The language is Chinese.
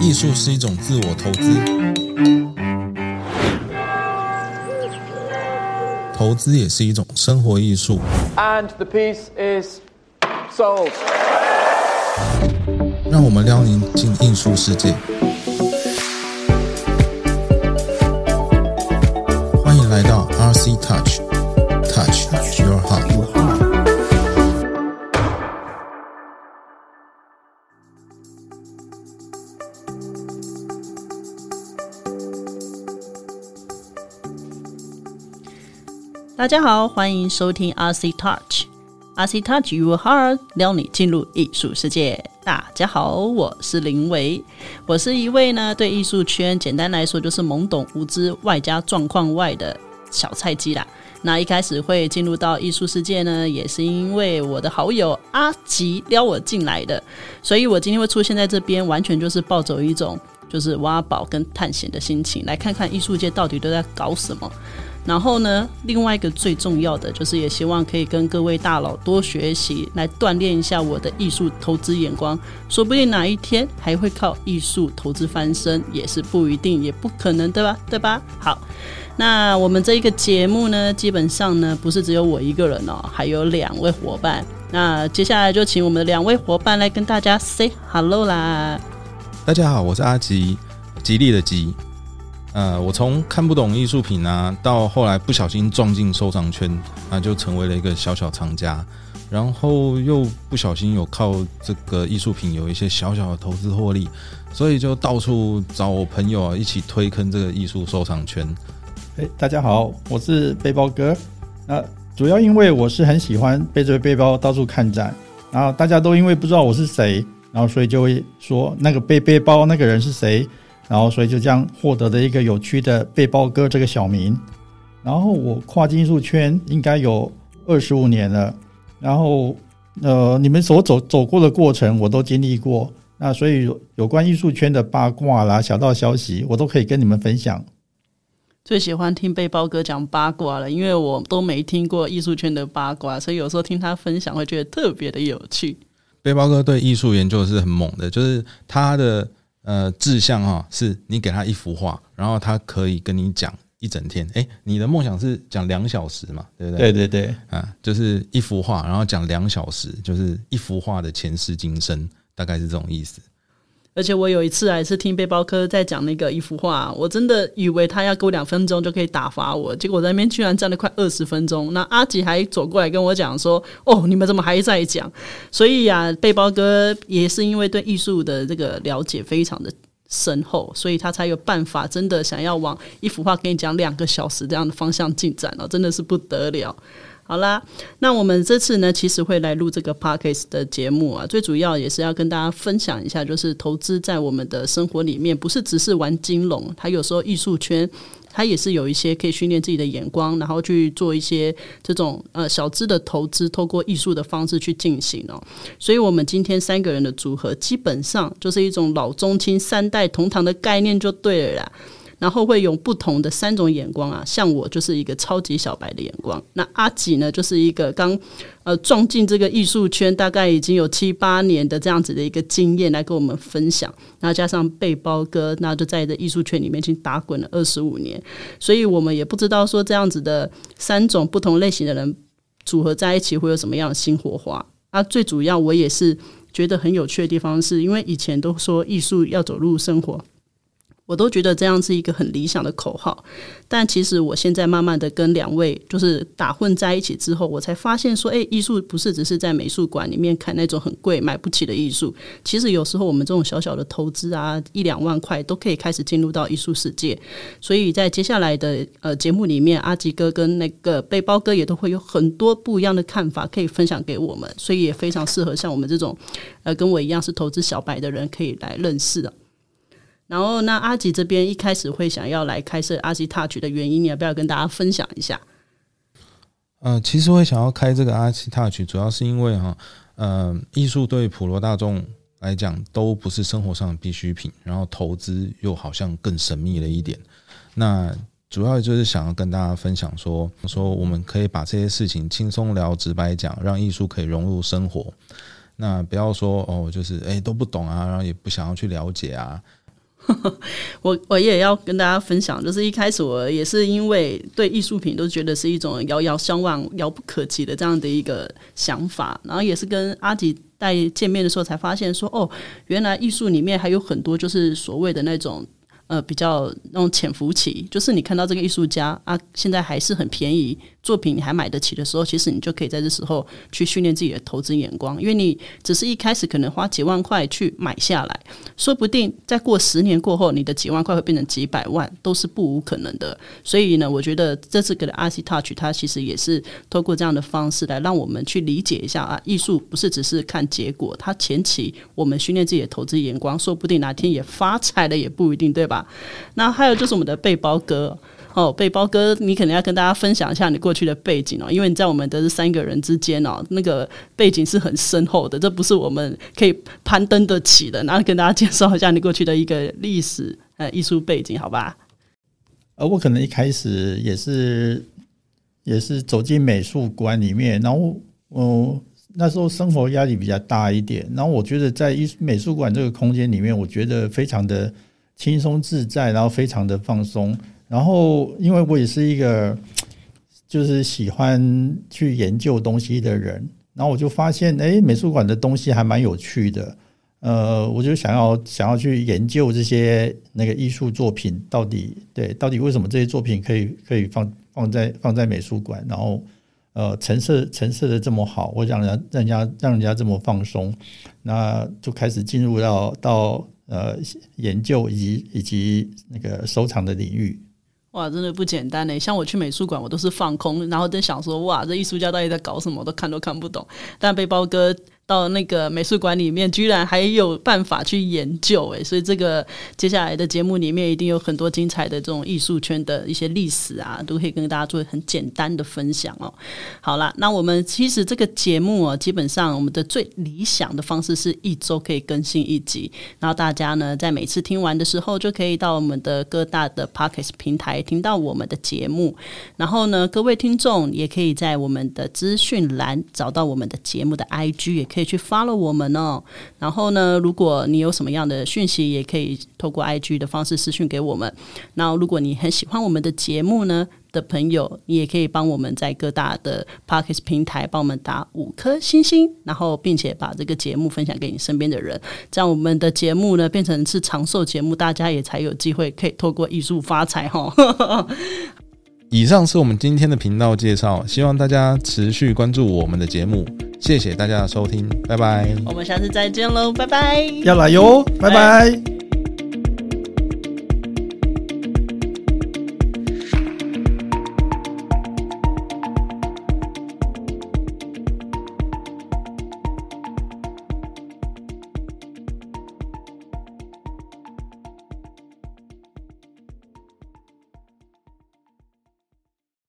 艺术是一种自我投资，投资也是一种生活艺术。And the piece is sold. 让我们撩您进艺术世界。欢迎来到 RC Touch，Touch 大家好，欢迎收听 RC Touch。RC Touch Your Heart，撩你进入艺术世界。大家好，我是林维，我是一位呢对艺术圈简单来说就是懵懂无知，外加状况外的小菜鸡啦。那一开始会进入到艺术世界呢，也是因为我的好友阿吉撩我进来的，所以我今天会出现在这边，完全就是抱走一种就是挖宝跟探险的心情，来看看艺术界到底都在搞什么。然后呢，另外一个最重要的就是，也希望可以跟各位大佬多学习，来锻炼一下我的艺术投资眼光。说不定哪一天还会靠艺术投资翻身，也是不一定，也不可能，对吧？对吧？好，那我们这一个节目呢，基本上呢不是只有我一个人哦，还有两位伙伴。那接下来就请我们的两位伙伴来跟大家 say hello 啦。大家好，我是阿吉，吉利的吉。呃，我从看不懂艺术品啊，到后来不小心撞进收藏圈，那就成为了一个小小藏家，然后又不小心有靠这个艺术品有一些小小的投资获利，所以就到处找我朋友啊一起推坑这个艺术收藏圈。哎，大家好，我是背包哥。那主要因为我是很喜欢背着背包到处看展，然后大家都因为不知道我是谁，然后所以就会说那个背背包那个人是谁，然后所以就这样获得了一个有趣的背包哥这个小名。然后我跨进艺术圈应该有二十五年了，然后呃，你们所走走过的过程我都经历过，那所以有关艺术圈的八卦啦、小道消息，我都可以跟你们分享。最喜欢听背包哥讲八卦了，因为我都没听过艺术圈的八卦，所以有时候听他分享会觉得特别的有趣。背包哥对艺术研究是很猛的，就是他的呃志向哈、是你给他一幅画，然后他可以跟你讲一整天。诶，你的梦想是讲两小时嘛，对不对？对对对，啊，就是一幅画，然后讲两小时，就是一幅画的前世今生，大概是这种意思。而且我有一次还是听背包哥在讲那个一幅画，我真的以为他要给我两分钟就可以打发我，结果我在那边居然站了快二十分钟。那阿吉还走过来跟我讲说：“哦，你们怎么还在讲？”所以呀、背包哥也是因为对艺术的这个了解非常的深厚，所以他才有办法真的想要往一幅画跟你讲两个小时这样的方向进展哦，真的是不得了。好啦，那我们这次呢，其实会来录这个 podcast 的节目啊，最主要也是要跟大家分享一下，就是投资在我们的生活里面，不是只是玩金融，它有时候艺术圈。它也是有一些可以训练自己的眼光，然后去做一些这种呃小资的投资，透过艺术的方式去进行哦。所以，我们今天三个人的组合，基本上就是一种老中青三代同堂的概念就对了啦。然后会有不同的三种眼光啊，像我就是一个超级小白的眼光，那阿吉呢就是一个刚呃撞进这个艺术圈，大概已经有七八年的这样子的一个经验来跟我们分享，然后加上背包哥，那就在这艺术圈里面已经打滚了二十五年，所以我们也不知道说这样子的三种不同类型的人组合在一起会有什么样的新火花。啊，最主要我也是觉得很有趣的地方，是因为以前都说艺术要走入生活。我都觉得这样是一个很理想的口号，但其实我现在慢慢的跟两位就是打混在一起之后，我才发现说，诶，艺术不是只是在美术馆里面看那种很贵买不起的艺术，其实有时候我们这种小小的投资啊，一两万块都可以开始进入到艺术世界。所以在接下来的呃节目里面，阿吉哥跟那个背包哥也都会有很多不一样的看法可以分享给我们，所以也非常适合像我们这种呃跟我一样是投资小白的人可以来认识的。然后，那阿吉这边一开始会想要来开设阿吉 Touch 的原因，你要不要跟大家分享一下？呃，其实会想要开这个阿吉 touch，主要是因为哈，呃，艺术对普罗大众来讲都不是生活上的必需品，然后投资又好像更神秘了一点。那主要就是想要跟大家分享说，说我们可以把这些事情轻松聊、直白讲，让艺术可以融入生活。那不要说哦，就是诶都不懂啊，然后也不想要去了解啊，我我也要跟大家分享，就是一开始我也是因为对艺术品都觉得是一种遥遥相望、遥不可及的这样的一个想法，然后也是跟阿吉在见面的时候才发现说，哦，原来艺术里面还有很多就是所谓的那种。呃，比较那种潜伏期，就是你看到这个艺术家啊，现在还是很便宜，作品你还买得起的时候，其实你就可以在这时候去训练自己的投资眼光，因为你只是一开始可能花几万块去买下来，说不定再过十年过后，你的几万块会变成几百万，都是不无可能的。所以呢，我觉得这次给的 RC Touch，它其实也是透过这样的方式来让我们去理解一下啊，艺术不是只是看结果，它前期我们训练自己的投资眼光，说不定哪天也发财了也不一定，对吧？那还有就是我们的背包哥哦，背包哥，你可能要跟大家分享一下你过去的背景哦，因为你在我们的这三个人之间哦，那个背景是很深厚的，这不是我们可以攀登得起的。然后跟大家介绍一下你过去的一个历史呃艺术背景，好吧？呃，我可能一开始也是也是走进美术馆里面，然后嗯，那时候生活压力比较大一点，然后我觉得在艺术美术馆这个空间里面，我觉得非常的。轻松自在，然后非常的放松。然后，因为我也是一个就是喜欢去研究东西的人，然后我就发现，哎，美术馆的东西还蛮有趣的。呃，我就想要想要去研究这些那个艺术作品到底对到底为什么这些作品可以可以放放在放在美术馆，然后呃陈设陈设的这么好，我让人让人家让人家这么放松，那就开始进入到到。呃，研究以及以及那个收藏的领域，哇，真的不简单呢。像我去美术馆，我都是放空，然后在想说，哇，这艺术家到底在搞什么，都看都看不懂。但背包哥。到那个美术馆里面，居然还有办法去研究诶，所以这个接下来的节目里面一定有很多精彩的这种艺术圈的一些历史啊，都可以跟大家做很简单的分享哦。好了，那我们其实这个节目啊，基本上我们的最理想的方式是一周可以更新一集，然后大家呢在每次听完的时候，就可以到我们的各大的 p o c k e t 平台听到我们的节目，然后呢，各位听众也可以在我们的资讯栏找到我们的节目的 IG，也可以。可以去 follow 我们哦，然后呢，如果你有什么样的讯息，也可以透过 IG 的方式私讯给我们。那如果你很喜欢我们的节目呢的朋友，你也可以帮我们在各大的 Podcast 平台帮我们打五颗星星，然后并且把这个节目分享给你身边的人，这样我们的节目呢变成是长寿节目，大家也才有机会可以透过艺术发财哈。以上是我们今天的频道介绍，希望大家持续关注我们的节目。谢谢大家的收听，拜拜。我们下次再见喽，拜拜。要来哟，拜拜。